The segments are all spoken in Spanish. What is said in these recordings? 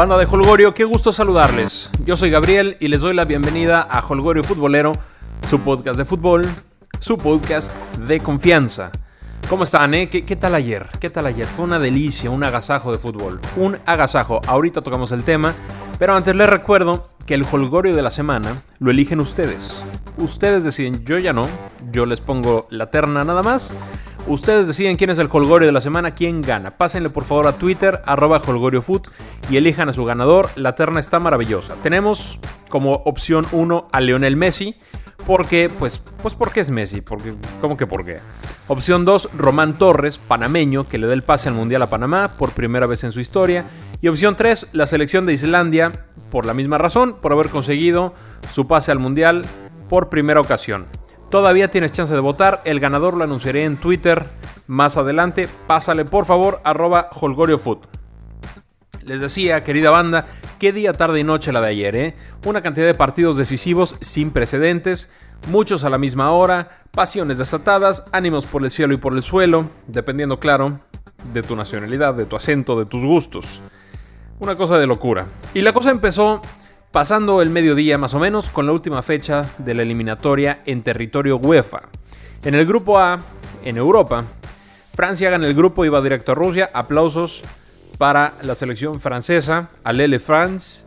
Banda de Holgorio, qué gusto saludarles. Yo soy Gabriel y les doy la bienvenida a Holgorio Futbolero, su podcast de fútbol, su podcast de confianza. ¿Cómo están, eh? ¿Qué, tal ayer? ¿Qué tal ayer? Fue una delicia, un agasajo de fútbol. Un agasajo. Ahorita tocamos el tema, pero antes les recuerdo que el holgorio de la semana lo eligen ustedes. Ustedes deciden, yo ya no, yo les pongo la terna nada más. Ustedes deciden quién es el holgorio de la semana, quién gana. Pásenle por favor a Twitter, arroba holgoriofoot, y elijan a su ganador. La terna está maravillosa. Tenemos como opción 1 a Leonel Messi. Porque, pues, pues porque es Messi, porque, ¿cómo que por qué? Opción 2, Román Torres, panameño, que le da el pase al Mundial a Panamá por primera vez en su historia. Y opción 3, la selección de Islandia, por la misma razón, por haber conseguido su pase al Mundial por primera ocasión. Todavía tienes chance de votar, el ganador lo anunciaré en Twitter más adelante. Pásale por favor, arroba holgoriofoot. Les decía, querida banda, qué día, tarde y noche la de ayer, ¿eh? Una cantidad de partidos decisivos sin precedentes, muchos a la misma hora, pasiones desatadas, ánimos por el cielo y por el suelo, dependiendo, claro, de tu nacionalidad, de tu acento, de tus gustos. Una cosa de locura. Y la cosa empezó pasando el mediodía más o menos con la última fecha de la eliminatoria en territorio UEFA. En el grupo A, en Europa, Francia gana el grupo y va directo a Rusia. Aplausos para la selección francesa, Alele France,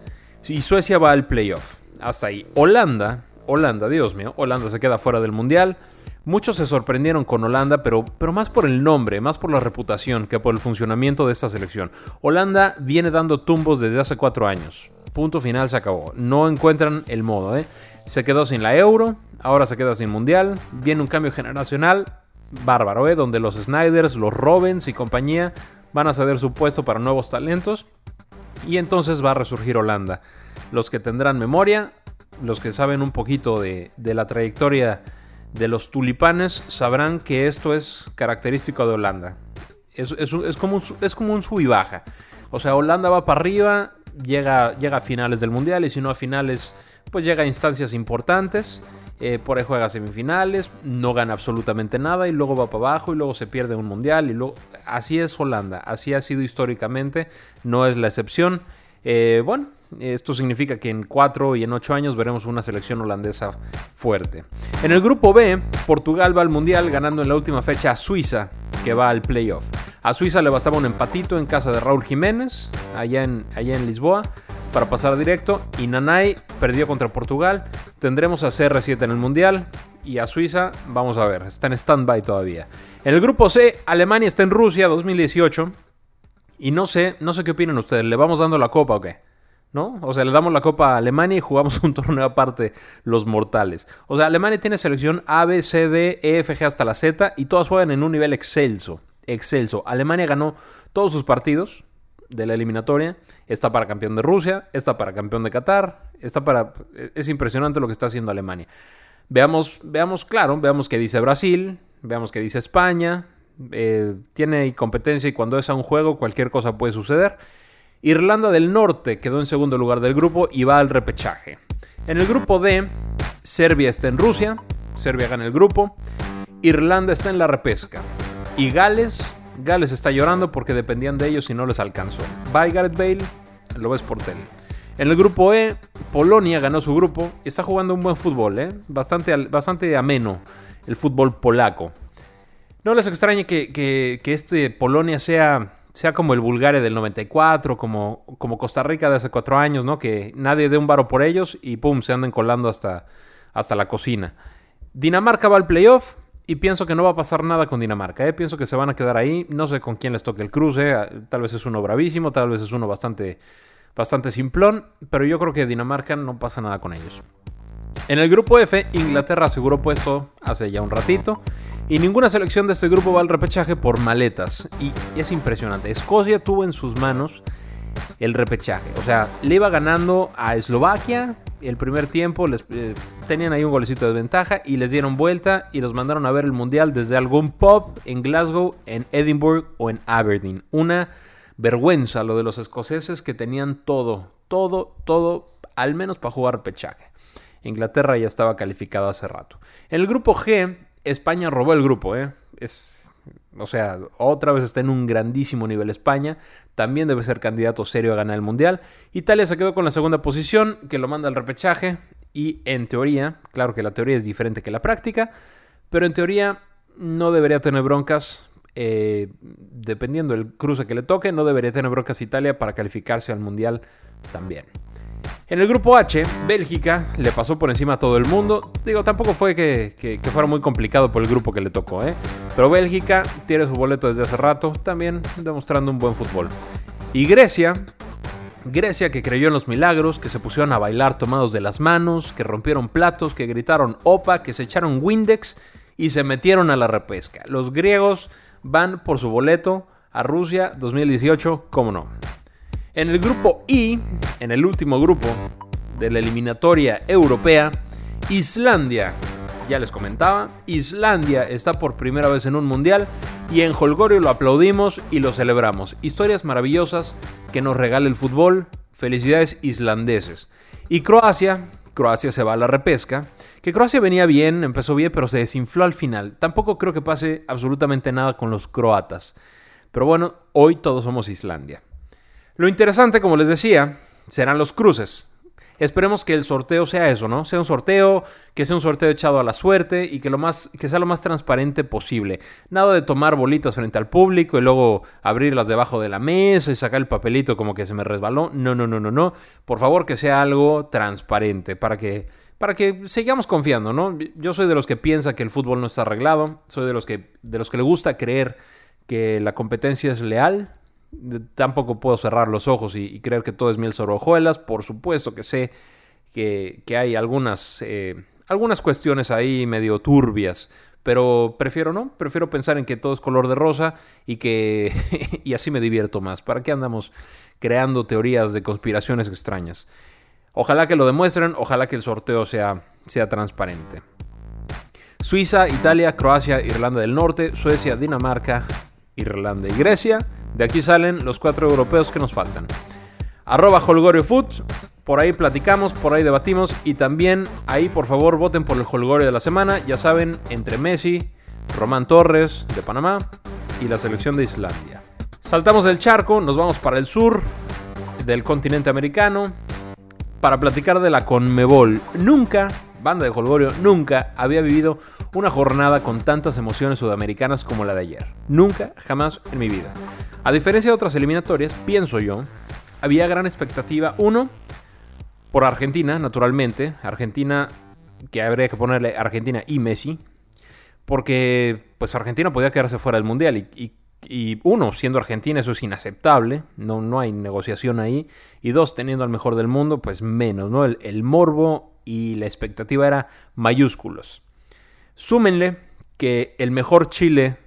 y Suecia va al playoff. Hasta ahí. Holanda, Holanda, Dios mío, Holanda se queda fuera del Mundial. Muchos se sorprendieron con Holanda, pero, pero más por el nombre, más por la reputación que por el funcionamiento de esta selección. Holanda viene dando tumbos desde hace cuatro años. Punto final, se acabó. No encuentran el modo, ¿eh? Se quedó sin la euro, ahora se queda sin mundial. Viene un cambio generacional bárbaro, ¿eh? Donde los Snyders, los Robens y compañía van a ceder su puesto para nuevos talentos. Y entonces va a resurgir Holanda. Los que tendrán memoria, los que saben un poquito de, de la trayectoria de los tulipanes sabrán que esto es característico de Holanda. Es, como, un, sub y baja. O sea, Holanda va para arriba, llega, llega a finales del Mundial y si no a finales, pues llega a instancias importantes. Eh, por ahí juega semifinales, no gana absolutamente nada y luego va para abajo y luego se pierde un mundial y luego así es Holanda, así ha sido históricamente, no es la excepción. Eh, bueno, esto significa que en 4 y en 8 años veremos una selección holandesa fuerte. En el grupo B, Portugal va al Mundial ganando en la última fecha a Suiza, que va al playoff. A Suiza le bastaba un empatito en casa de Raúl Jiménez, allá en, allá en Lisboa, para pasar directo. Y Nanay perdió contra Portugal. Tendremos a CR7 en el Mundial. Y a Suiza, vamos a ver, está en stand-by todavía. En el grupo C, Alemania está en Rusia 2018. Y no sé, no sé qué opinan ustedes. ¿Le vamos dando la copa o qué? ¿No? O sea, le damos la copa a Alemania y jugamos un torneo aparte los mortales. O sea, Alemania tiene selección A, B, C, D, E, F, G hasta la Z y todas juegan en un nivel excelso. Excelso. Alemania ganó todos sus partidos de la eliminatoria. Está para campeón de Rusia, está para campeón de Qatar, está para... Es impresionante lo que está haciendo Alemania. Veamos, veamos claro, veamos qué dice Brasil, veamos qué dice España. Eh, tiene competencia y cuando es a un juego cualquier cosa puede suceder. Irlanda del Norte quedó en segundo lugar del grupo y va al repechaje. En el grupo D, Serbia está en Rusia, Serbia gana el grupo, Irlanda está en la repesca y Gales, Gales está llorando porque dependían de ellos y no les alcanzó. Bye Gareth Bale, lo ves por tele. En el grupo E, Polonia ganó su grupo y está jugando un buen fútbol, ¿eh? bastante, bastante ameno el fútbol polaco. No les extrañe que, que, que este Polonia sea sea como el Bulgaria del 94, como, como Costa Rica de hace cuatro años, ¿no? Que nadie dé un varo por ellos y pum, se anden colando hasta, hasta la cocina. Dinamarca va al playoff y pienso que no va a pasar nada con Dinamarca, ¿eh? Pienso que se van a quedar ahí, no sé con quién les toque el cruce, tal vez es uno bravísimo, tal vez es uno bastante, bastante simplón, pero yo creo que Dinamarca no pasa nada con ellos. En el grupo F, Inglaterra aseguró puesto hace ya un ratito. Y ninguna selección de este grupo va al repechaje por maletas. Y es impresionante. Escocia tuvo en sus manos el repechaje. O sea, le iba ganando a Eslovaquia el primer tiempo. Les, eh, tenían ahí un golecito de ventaja y les dieron vuelta y los mandaron a ver el mundial desde algún pub en Glasgow, en Edinburgh o en Aberdeen. Una vergüenza lo de los escoceses que tenían todo, todo, todo, al menos para jugar repechaje. Inglaterra ya estaba calificado hace rato. En el grupo G España robó el grupo, ¿eh? Es, O sea, otra vez está en un grandísimo nivel España. También debe ser candidato serio a ganar el Mundial. Italia se quedó con la segunda posición, que lo manda al repechaje. Y en teoría, claro que la teoría es diferente que la práctica, pero en teoría no debería tener broncas. Eh, dependiendo del cruce que le toque, no debería tener broncas Italia para calificarse al Mundial también. En el grupo H, Bélgica le pasó por encima a todo el mundo. Digo, tampoco fue que, fuera muy complicado por el grupo que le tocó, ¿eh? Pero Bélgica tiene su boleto desde hace rato, también demostrando un buen fútbol. Y Grecia, Grecia que creyó en los milagros, que se pusieron a bailar tomados de las manos, que rompieron platos, que gritaron opa, que se echaron Windex y se metieron a la repesca. Los griegos van por su boleto a Rusia 2018, ¿cómo no? En el grupo I, en el último grupo de la eliminatoria europea, Islandia, ya les comentaba, Islandia está por primera vez en un mundial y en Holgorio lo aplaudimos y lo celebramos. Historias maravillosas que nos regala el fútbol. Felicidades islandeses. Y Croacia, Croacia se va a la repesca. Que Croacia venía bien, empezó bien, pero se desinfló al final. Tampoco creo que pase absolutamente nada con los croatas. Pero bueno, hoy todos somos Islandia. Lo interesante, como les decía, serán los cruces. Esperemos que el sorteo sea eso, ¿no? Sea un sorteo, que sea un sorteo echado a la suerte y que, lo más, que sea lo más transparente posible. Nada de tomar bolitas frente al público y luego abrirlas debajo de la mesa y sacar el papelito como que se me resbaló. No, no, no, no, no. Por favor, que sea algo transparente para que, para que sigamos confiando, ¿no? Yo soy de los que piensa que el fútbol no está arreglado. Soy de los que, de los que le gusta creer que la competencia es leal tampoco puedo cerrar los ojos y, creer que todo es miel sobre hojuelas. Por supuesto que sé que, hay algunas, eh, algunas cuestiones ahí medio turbias, pero prefiero no, prefiero pensar en que todo es color de rosa y que y así me divierto más. ¿Para qué andamos creando teorías de conspiraciones extrañas? Ojalá que lo demuestren, ojalá que el sorteo sea, sea transparente. Suiza, Italia, Croacia, Irlanda del Norte, Suecia, Dinamarca, Irlanda y Grecia de aquí salen los cuatro europeos que nos faltan. Arroba Holgorio Food, por ahí platicamos, por ahí debatimos y también ahí por favor voten por el Holgorio de la semana, ya saben, entre Messi, Román Torres de Panamá y la selección de Islandia. Saltamos del charco, nos vamos para el sur del continente americano para platicar de la Conmebol. Nunca, banda de Holgorio, nunca había vivido una jornada con tantas emociones sudamericanas como la de ayer. Nunca, jamás en mi vida. A diferencia de otras eliminatorias, pienso yo, había gran expectativa. Uno, por Argentina, naturalmente. Argentina, que habría que ponerle Argentina y Messi. Porque, pues, Argentina podía quedarse fuera del Mundial. Y, uno, siendo Argentina, eso es inaceptable. No, no hay negociación ahí. Y dos, teniendo al mejor del mundo, pues menos, ¿no? El, el morbo y la expectativa era mayúsculos. Súmenle que el mejor Chile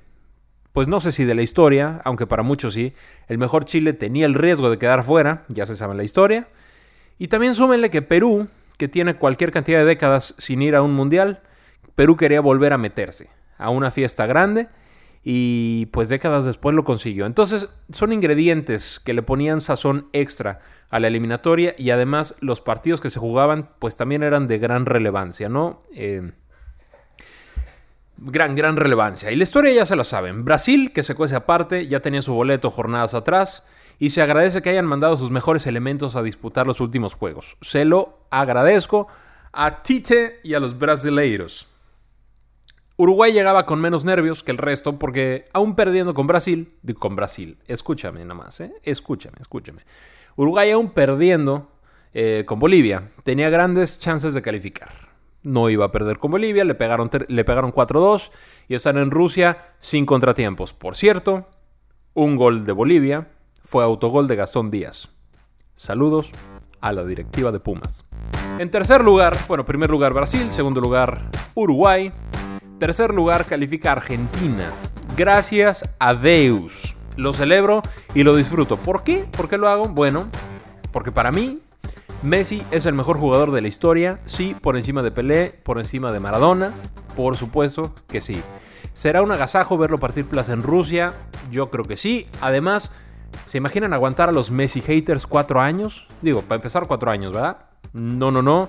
pues no sé si de la historia, aunque para muchos sí, el mejor Chile tenía el riesgo de quedar fuera, ya se sabe la historia. Y también súmenle que Perú, que tiene cualquier cantidad de décadas sin ir a un mundial, Perú quería volver a meterse a una fiesta grande y pues décadas después lo consiguió. Entonces son ingredientes que le ponían sazón extra a la eliminatoria y además los partidos que se jugaban pues también eran de gran relevancia, ¿no? Eh, gran, gran relevancia. Y la historia ya se la saben. Brasil, que se cuece aparte, ya tenía su boleto jornadas atrás y se agradece que hayan mandado sus mejores elementos a disputar los últimos juegos. Se lo agradezco a Tite y a los brasileiros. Uruguay llegaba con menos nervios que el resto porque aún perdiendo con Brasil, con Brasil, escúchame nada más, ¿eh? escúchame, escúchame. Uruguay aún perdiendo eh, con Bolivia tenía grandes chances de calificar no iba a perder con Bolivia, le pegaron, le pegaron 4-2 y están en Rusia sin contratiempos. Por cierto, un gol de Bolivia fue autogol de Gastón Díaz. Saludos a la directiva de Pumas. En tercer lugar, bueno, primer lugar Brasil, segundo lugar Uruguay, tercer lugar califica Argentina. Gracias a Deus. Lo celebro y lo disfruto. ¿Por qué? ¿Por qué lo hago? Bueno, porque para mí Messi es el mejor jugador de la historia, sí, por encima de Pelé, por encima de Maradona, por supuesto que sí. ¿Será un agasajo verlo partir plaza en Rusia? Yo creo que sí. Además, ¿se imaginan aguantar a los Messi haters cuatro años? Digo, para empezar cuatro años, ¿verdad? No, no, no.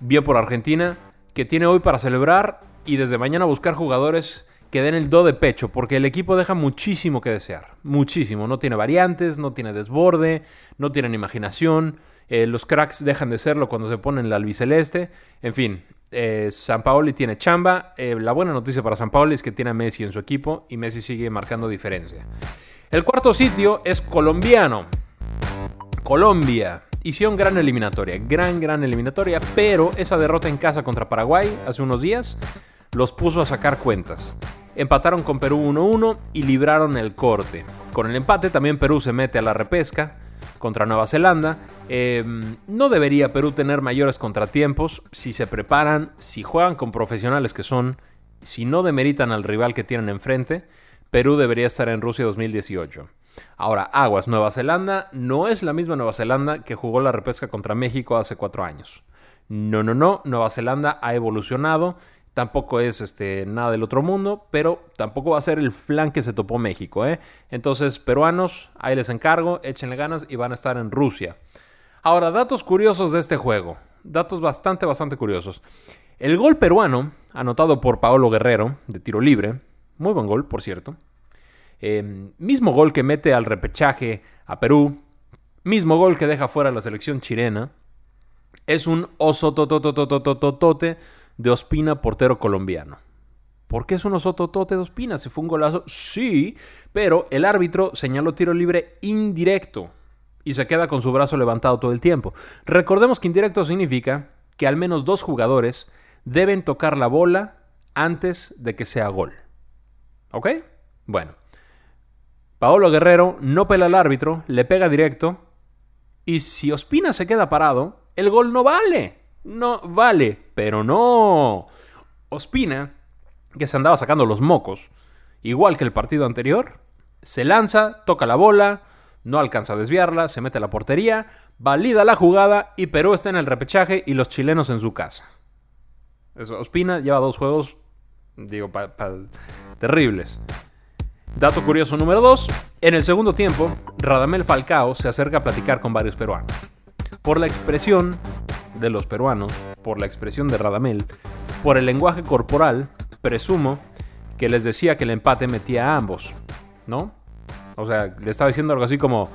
Bien por Argentina, que tiene hoy para celebrar y desde mañana buscar jugadores que den el do de pecho, porque el equipo deja muchísimo que desear. Muchísimo. No tiene variantes, no tiene desborde, no tienen imaginación. Eh, los cracks dejan de serlo cuando se ponen la albiceleste. En fin, eh, San Paoli tiene chamba. Eh, la buena noticia para San Paoli es que tiene a Messi en su equipo y Messi sigue marcando diferencia. El cuarto sitio es colombiano. Colombia. Hicieron gran eliminatoria, gran, gran eliminatoria, pero esa derrota en casa contra Paraguay hace unos días los puso a sacar cuentas. Empataron con Perú 1-1 y libraron el corte. Con el empate también Perú se mete a la repesca contra Nueva Zelanda. Em, no debería Perú tener mayores contratiempos si se preparan, si juegan con profesionales que son, si no demeritan al rival que tienen enfrente. Perú debería estar en Rusia 2018. Ahora, aguas, Nueva Zelanda no es la misma Nueva Zelanda que jugó la repesca contra México hace cuatro años. No, no, no, Nueva Zelanda ha evolucionado Tampoco es este, nada del otro mundo, pero tampoco va a ser el flan que se topó México. ¿eh? Entonces, peruanos, ahí les encargo, échenle ganas y van a estar en Rusia. Ahora, datos curiosos de este juego. Datos bastante, bastante curiosos. El gol peruano, anotado por Paolo Guerrero, de tiro libre, muy buen gol, por cierto. Em, mismo gol que mete al repechaje a Perú. Mismo gol que deja fuera a la selección chilena. Es un oso totototototote de Ospina, portero colombiano. ¿Por qué es un osototote de Ospina? ¿Se fue un golazo? Sí, pero el árbitro señaló tiro libre indirecto y se queda con su brazo levantado todo el tiempo. Recordemos que indirecto significa que al menos dos jugadores deben tocar la bola antes de que sea gol. ¿Ok? Bueno. Paolo Guerrero no pela al árbitro, le pega directo y si Ospina se queda parado, el gol no vale no vale, pero no. Ospina, que se andaba sacando los mocos, igual que el partido anterior, se lanza, toca la bola, no alcanza a desviarla, se mete a la portería, valida la jugada y Perú está en el repechaje y los chilenos en su casa. Ospina lleva dos juegos, digo, terribles. Dato curioso número 2. En el segundo tiempo, Radamel Falcao se acerca a platicar con varios peruanos. Por la expresión de los peruanos, por la expresión de Radamel, por el lenguaje corporal, presumo que les decía que el empate metía a ambos, ¿no? O sea, le estaba diciendo algo así como,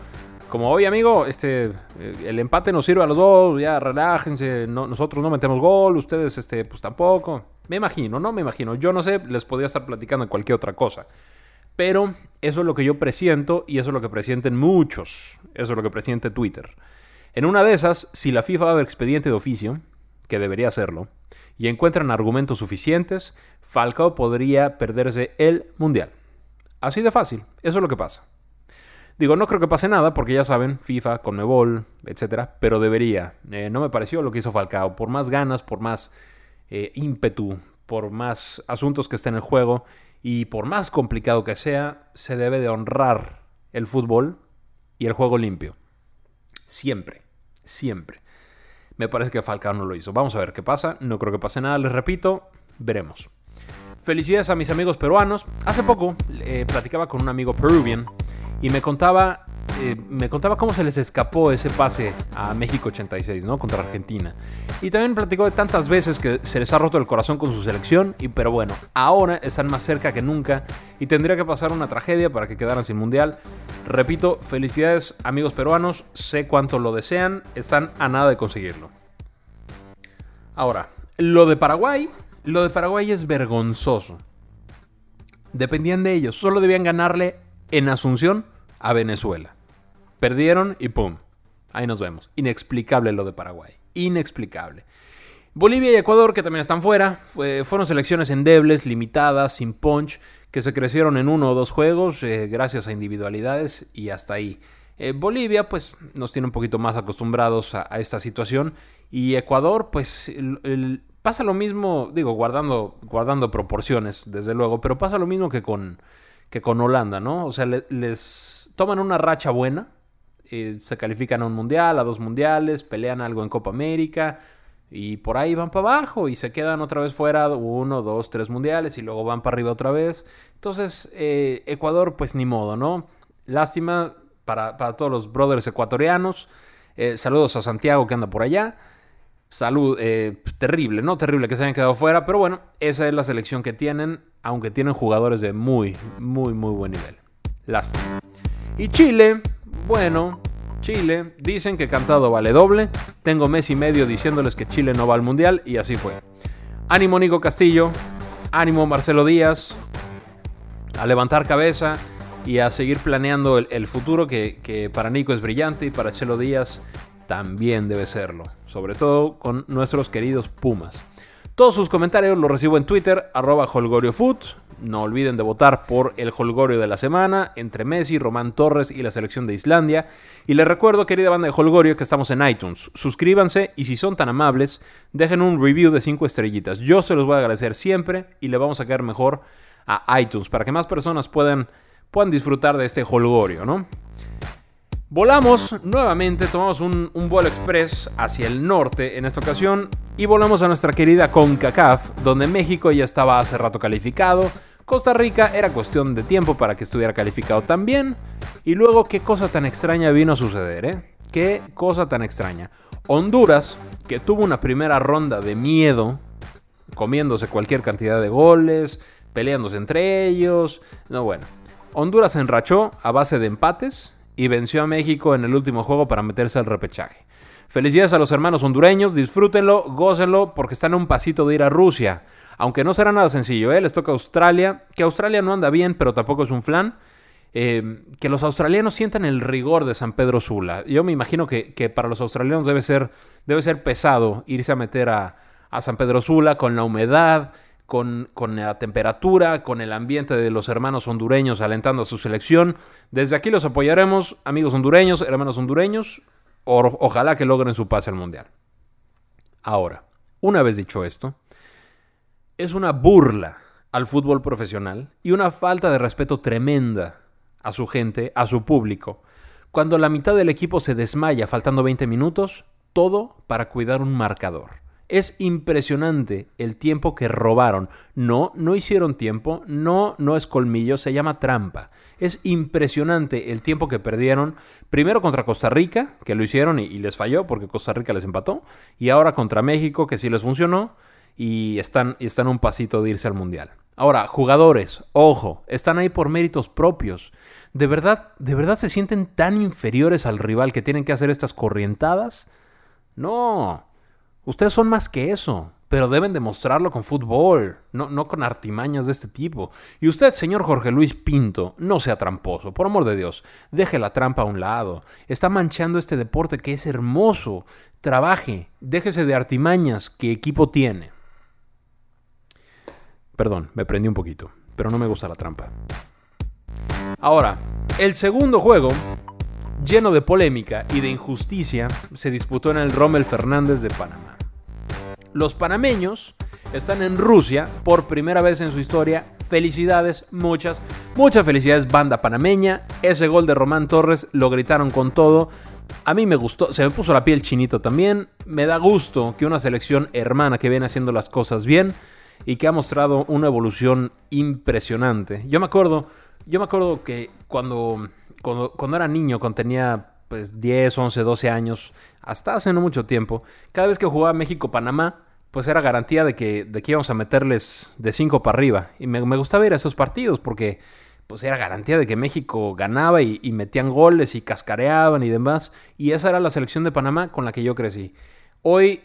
como oye amigo, este, eh, el empate nos sirve a los dos, ya relájense, nosotros no metemos gol, ustedes este, pues tampoco. Me imagino, no me imagino, yo no sé, les podía estar platicando en cualquier otra cosa. Pero eso es lo que yo presiento y eso es lo que presienten muchos, eso es lo que presiente Twitter. En una de esas, si la FIFA va a ver expediente de oficio, que debería hacerlo, y encuentran argumentos suficientes, Falcao podría perderse el Mundial. Así de fácil, eso es lo que pasa. Digo, no creo que pase nada porque ya saben, FIFA, Conmebol, etcétera, pero debería. Eh, no me pareció lo que hizo Falcao. Por más ganas, por más eh, ímpetu, por más asuntos que estén en el juego y por más complicado que sea, se debe de honrar el fútbol y el juego limpio. Siempre siempre. Me parece que Falcao no lo hizo. Vamos a ver qué pasa. No creo que pase nada, les repito. Veremos. Felicidades a mis amigos peruanos. Hace poco eh, platicaba con un amigo peruvian y me contaba eh, me contaba cómo se les escapó ese pase a México 86, ¿no? Contra Argentina. Y también platicó de tantas veces que se les ha roto el corazón con su selección, y, pero bueno, ahora están más cerca que nunca y tendría que pasar una tragedia para que quedaran sin mundial. Repito, felicidades amigos peruanos, sé cuánto lo desean, están a nada de conseguirlo. Ahora, lo de Paraguay, lo de Paraguay es vergonzoso. Dependían de ellos, solo debían ganarle en Asunción a Venezuela. Perdieron y ¡pum! Ahí nos vemos. Inexplicable lo de Paraguay. Inexplicable. Bolivia y Ecuador, que también están fuera, fueron selecciones endebles, limitadas, sin punch, que se crecieron en uno o dos juegos eh, gracias a individualidades y hasta ahí. Eh, Bolivia, pues, nos tiene un poquito más acostumbrados a, esta situación. Y Ecuador, pues, pasa lo mismo, digo, guardando, guardando proporciones, desde luego, pero pasa lo mismo que con, que con Holanda, ¿no? O sea, les toman una racha buena, eh, se califican a un mundial, a dos mundiales, pelean algo en Copa América y por ahí van para abajo y se quedan otra vez fuera uno, dos, tres mundiales y luego van para arriba otra vez. Entonces, eh, Ecuador, pues ni modo, ¿no? Lástima para, todos los brothers ecuatorianos. Eh, saludos a Santiago que anda por allá. salud terrible, ¿no? Terrible que se hayan quedado fuera, pero bueno, esa es la selección que tienen, aunque tienen jugadores de muy, muy, muy buen nivel. Lástima. Y Chile, bueno, Chile, dicen que cantado vale doble. Tengo mes y medio diciéndoles que Chile no va al mundial y así fue. Ánimo Nico Castillo, ánimo Marcelo Díaz, a levantar cabeza y a seguir planeando el, futuro que, que, para Nico es brillante y para Chelo Díaz también debe serlo, sobre todo con nuestros queridos Pumas. Todos sus comentarios los recibo en Twitter, arroba holgoriofoot. No olviden de votar por el Holgorio de la semana entre Messi, Román Torres y la selección de Islandia. Y les recuerdo, querida banda de Holgorio, que estamos en iTunes. Suscríbanse y si son tan amables, dejen un review de 5 estrellitas. Yo se los voy a agradecer siempre y le vamos a caer mejor a iTunes para que más personas puedan, puedan disfrutar de este Holgorio, ¿no? Volamos nuevamente, tomamos un, vuelo express hacia el norte en esta ocasión y volamos a nuestra querida CONCACAF, donde México ya estaba hace rato calificado, Costa Rica era cuestión de tiempo para que estuviera calificado también. Y luego, qué cosa tan extraña vino a suceder, ¿eh? Qué cosa tan extraña. Honduras, que tuvo una primera ronda de miedo, comiéndose cualquier cantidad de goles, peleándose entre ellos. No, bueno. Honduras enrachó a base de empates y venció a México en el último juego para meterse al repechaje. Felicidades a los hermanos hondureños, disfrútenlo, gócenlo, porque están a un pasito de ir a Rusia. Aunque no será nada sencillo, ¿eh? les toca Australia, que Australia no anda bien, pero tampoco es un flan. Eh, que los australianos sientan el rigor de San Pedro Sula. Yo me imagino que, para los australianos debe ser, debe ser pesado irse a meter a, San Pedro Sula con la humedad, con, la temperatura, con el ambiente de los hermanos hondureños alentando a su selección. Desde aquí los apoyaremos, amigos hondureños, hermanos hondureños. ojalá que logren su pase al Mundial. Ahora, una vez dicho esto, es una burla al fútbol profesional y una falta de respeto tremenda a su gente, a su público. Cuando la mitad del equipo se desmaya faltando 20 minutos, todo para cuidar un marcador. Es impresionante el tiempo que robaron. No, no hicieron tiempo, no, no es colmillo, se llama trampa. Es impresionante el tiempo que perdieron, primero contra Costa Rica, que lo hicieron y, les falló porque Costa Rica les empató, y ahora contra México, que sí les funcionó, y están, y están un pasito de irse al Mundial. Ahora, jugadores, ojo, están ahí por méritos propios. ¿De verdad, ¿De verdad se sienten tan inferiores al rival que tienen que hacer estas corrientadas? No, ustedes son más que eso, pero deben demostrarlo con fútbol, no, no con artimañas de este tipo. Y usted, señor Jorge Luis Pinto, no sea tramposo, por amor de Dios, deje la trampa a un lado. Está manchando este deporte que es hermoso. Trabaje, déjese de artimañas que equipo tiene. Perdón, me prendí un poquito, pero no me gusta la trampa. Ahora, el segundo juego, lleno de polémica y de injusticia, se disputó en el Rommel Fernández de Panamá. Los panameños están en Rusia por primera vez en su historia. Felicidades, muchas, muchas felicidades, banda panameña. Ese gol de Román Torres lo gritaron con todo. A mí me gustó, se me puso la piel chinito también. Me da gusto que una selección hermana que viene haciendo las cosas bien y que ha mostrado una evolución impresionante. Yo me acuerdo, yo me acuerdo que cuando, cuando, era niño, cuando tenía pues 10, 11, 12 años, hasta hace no mucho tiempo, cada vez que jugaba México-Panamá, pues era garantía de que, de que íbamos a meterles de 5 para arriba. Y me, gustaba ir a esos partidos porque pues era garantía de que México ganaba y, metían goles y cascareaban y demás. Y esa era la selección de Panamá con la que yo crecí. Hoy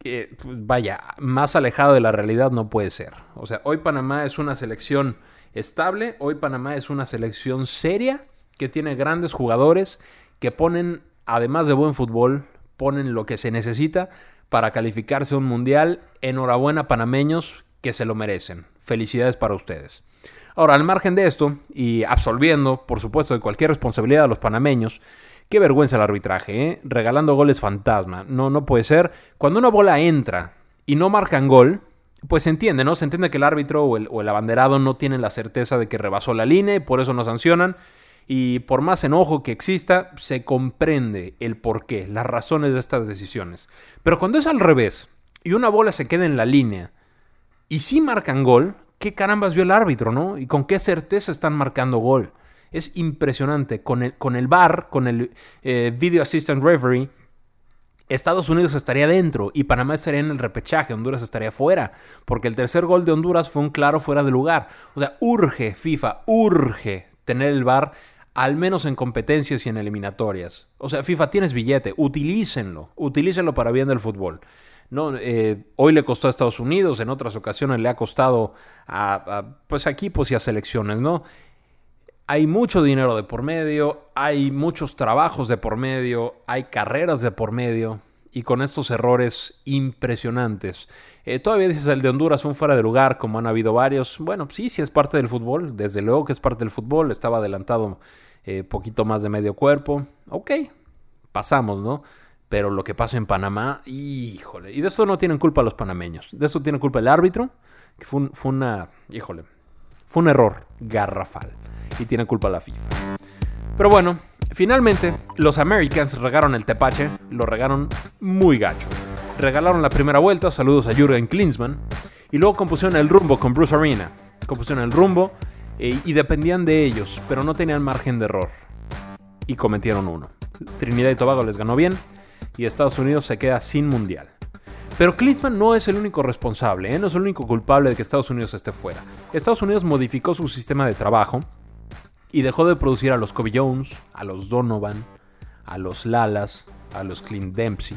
pues, vaya, más alejado de la realidad no puede ser. O sea, hoy Panamá es una selección estable, hoy Panamá es una selección seria, que tiene grandes jugadores, que ponen, además de buen fútbol, ponen lo que se necesita para calificarse a un mundial. Enhorabuena panameños que se lo merecen. Felicidades para ustedes. Ahora, al margen de esto, y absolviendo, por supuesto, de cualquier responsabilidad a los panameños, Qué vergüenza el arbitraje, ¿eh? Regalando goles fantasma. No, no puede ser. Cuando una bola entra y no marcan gol, pues se entiende, ¿no? Se entiende que el árbitro o el, o el abanderado no tienen la certeza de que rebasó la línea y por eso no sancionan. Y por más enojo que exista, se comprende el porqué, las razones de estas decisiones. Pero cuando es al revés y una bola se queda en la línea y sí marcan gol, ¿qué carambas vio el árbitro, no? ¿Y con qué certeza están marcando gol? Es impresionante. Con el, con el VAR, con el eh, Video Assistant Referee, Estados Unidos estaría dentro y Panamá estaría en el repechaje, Honduras estaría fuera, porque el tercer gol de Honduras fue un claro fuera de lugar. O sea, urge FIFA, urge tener el VAR al menos en competencias y en eliminatorias. O sea, FIFA, tienes billete, utilícenlo, utilícenlo para bien del fútbol. No, eh, hoy le costó a Estados Unidos, en otras ocasiones le ha costado a, pues equipos y a selecciones, ¿no? Hay mucho dinero de por medio, hay muchos trabajos de por medio, hay carreras de por medio y con estos errores impresionantes. Eh, todavía dices el de Honduras un fuera de lugar, como han habido varios. Bueno, sí, sí es parte del fútbol, desde luego que es parte del fútbol, estaba adelantado eh, poquito más de medio cuerpo. Ok, pasamos, ¿no? Pero lo que pasa en Panamá, híjole. Y de esto no tienen culpa los panameños. De eso tiene culpa el árbitro, que fue, fue una, híjole, fue un error garrafal. Y tiene culpa la FIFA. Pero bueno, finalmente los Americans regaron el tepache, lo regaron muy gacho. Regalaron la primera vuelta, saludos a Jürgen Klinsmann. Y luego compusieron el rumbo con Bruce Arena. Compusieron el rumbo eh, y dependían de ellos, pero no tenían margen de error. Y cometieron uno. Trinidad y Tobago les ganó bien y Estados Unidos se queda sin mundial. Pero Klinsmann no es el único responsable, ¿eh? no es el único culpable de que Estados Unidos esté fuera. Estados Unidos modificó su sistema de trabajo y dejó de producir a los Kobe Jones, a los Donovan, a los Lalas, a los Clint Dempsey.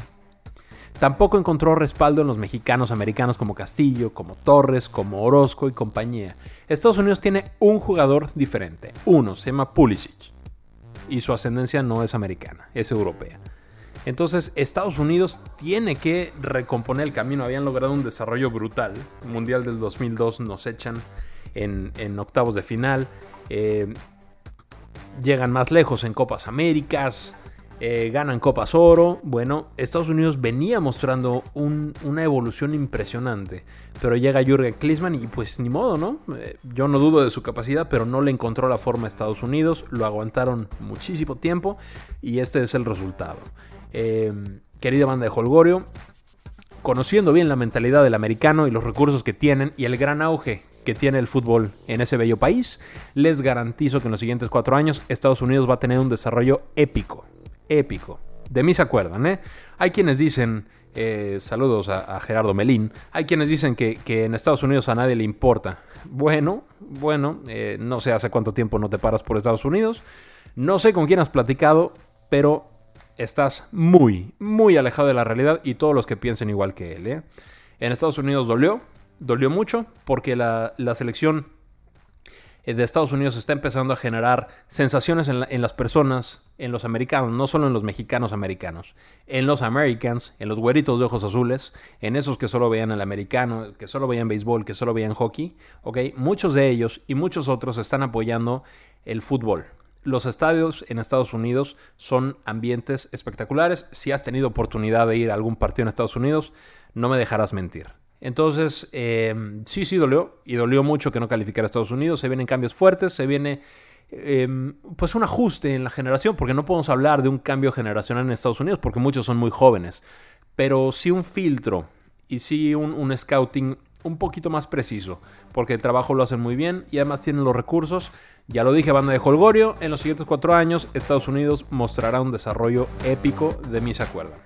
Tampoco encontró respaldo en los mexicanos americanos como Castillo, como Torres, como Orozco y compañía. Estados Unidos tiene un jugador diferente. Uno, se llama Pulisic. Y su ascendencia no es americana, es europea. Entonces Estados Unidos tiene que recomponer el camino. Habían logrado un desarrollo brutal. Mundial del 2002 nos echan en, octavos de final. Eh, llegan más lejos en Copas Américas. Eh, ganan Copas Oro. Bueno, Estados Unidos venía mostrando una evolución impresionante. Pero llega Jürgen Klinsmann y pues ni modo, ¿no? Eh, yo no dudo de su capacidad, pero no le encontró la forma a Estados Unidos. Lo aguantaron muchísimo tiempo y este es el resultado. Em, querida banda de Holgorio, conociendo bien la mentalidad del americano y los recursos que tienen y el gran auge que tiene el fútbol en ese bello país, les garantizo que en los siguientes cuatro años Estados Unidos va a tener un desarrollo épico. Épico. De mí se acuerdan, ¿eh? Hay quienes dicen, eh, saludos a, Gerardo Melín, hay quienes dicen que, en Estados Unidos a nadie le importa. Bueno, bueno, eh, no sé hace cuánto tiempo no te paras por Estados Unidos, no sé con quién has platicado, pero estás muy, muy alejado de la realidad y todos los que piensen igual que él. ¿eh? En Estados Unidos dolió, dolió mucho porque la, selección de Estados Unidos está empezando a generar sensaciones en, las personas, en los americanos, no solo en los mexicanos americanos, en los Americans, en los güeritos de ojos azules, en esos que solo veían el americano, que solo veían béisbol, que solo veían hockey, ¿ok? Muchos de ellos y muchos otros están apoyando el fútbol, los estadios en Estados Unidos son ambientes espectaculares. Si has tenido oportunidad de ir a algún partido en Estados Unidos, no me dejarás mentir. Entonces, em, sí, sí dolió. Y dolió mucho que no calificara a Estados Unidos. Se vienen cambios fuertes, se viene em, pues un ajuste en la generación, porque no podemos hablar de un cambio generacional en Estados Unidos, porque muchos son muy jóvenes. Pero sí un filtro y sí un, un scouting un poquito más preciso, porque el trabajo lo hacen muy bien y además tienen los recursos. Ya lo dije, banda de Holgorio, en los siguientes cuatro años Estados Unidos mostrará un desarrollo épico de mis acuerdos.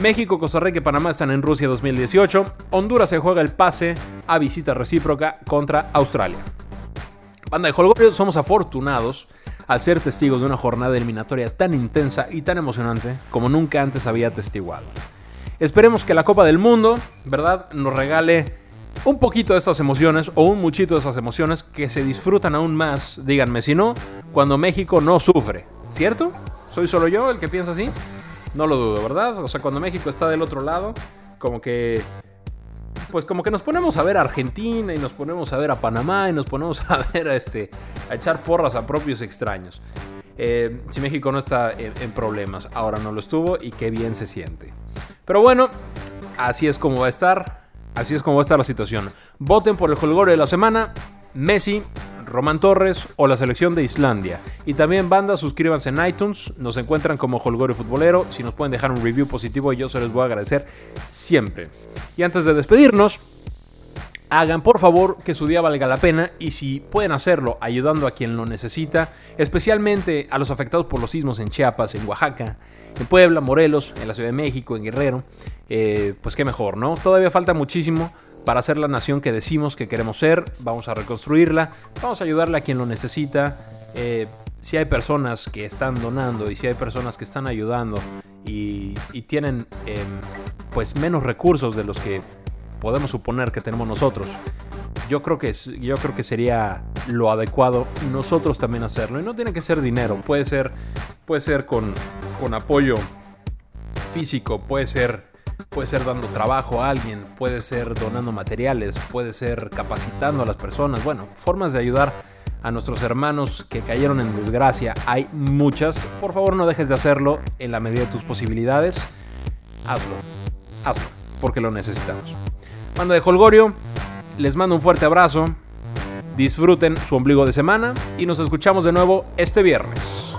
México, Costa Rica y Panamá están en Rusia 2018. Honduras se juega el pase a visita recíproca contra Australia. Banda de Holgorio, somos afortunados al ser testigos de una jornada eliminatoria tan intensa y tan emocionante como nunca antes había testiguado. Esperemos que la Copa del Mundo, ¿verdad?, nos regale un poquito de estas emociones o un muchito de esas emociones que se disfrutan aún más, díganme si no, cuando México no sufre, ¿cierto? ¿Soy solo yo el que piensa así? No lo dudo, ¿verdad? O sea, cuando México está del otro lado, como que pues como que nos ponemos a ver a Argentina y nos ponemos a ver a Panamá y nos ponemos a ver a este a echar porras a propios extraños. Eh, si México no está en, problemas, ahora no lo estuvo y qué bien se siente. Pero bueno, así es como va a estar. Así es como va a estar la situación. Voten por el Holgorio de la semana. Messi, Román Torres o la selección de Islandia. Y también banda, suscríbanse en iTunes, nos encuentran como Holgorio Futbolero, si nos pueden dejar un review positivo yo se los voy a agradecer siempre. Y antes de despedirnos, hagan por favor que su día valga la pena y si pueden hacerlo ayudando a quien lo necesita, especialmente a los afectados por los sismos en Chiapas, en Oaxaca, en Puebla, Morelos, en la Ciudad de México, en Guerrero, eh, pues qué mejor, ¿no? Todavía falta muchísimo para ser la nación que decimos que queremos ser, vamos a reconstruirla, vamos a ayudarle a quien lo necesita. Eh, si hay personas que están donando y si hay personas que están ayudando y, tienen em, pues menos recursos de los que podemos suponer que tenemos nosotros, yo creo que yo creo que sería lo adecuado nosotros también hacerlo y no tiene que ser dinero puede ser puede ser con, con apoyo físico puede ser puede ser dando trabajo a alguien puede ser donando materiales puede ser capacitando a las personas. Bueno formas de ayudar a nuestros hermanos que cayeron en desgracia. Hay muchas. Por favor no dejes de hacerlo en la medida de tus posibilidades. Hazlo. Hazlo porque lo necesitamos. Manda de Holgorio les mando un fuerte abrazo, disfruten su ombligo de semana y nos escuchamos de nuevo este viernes.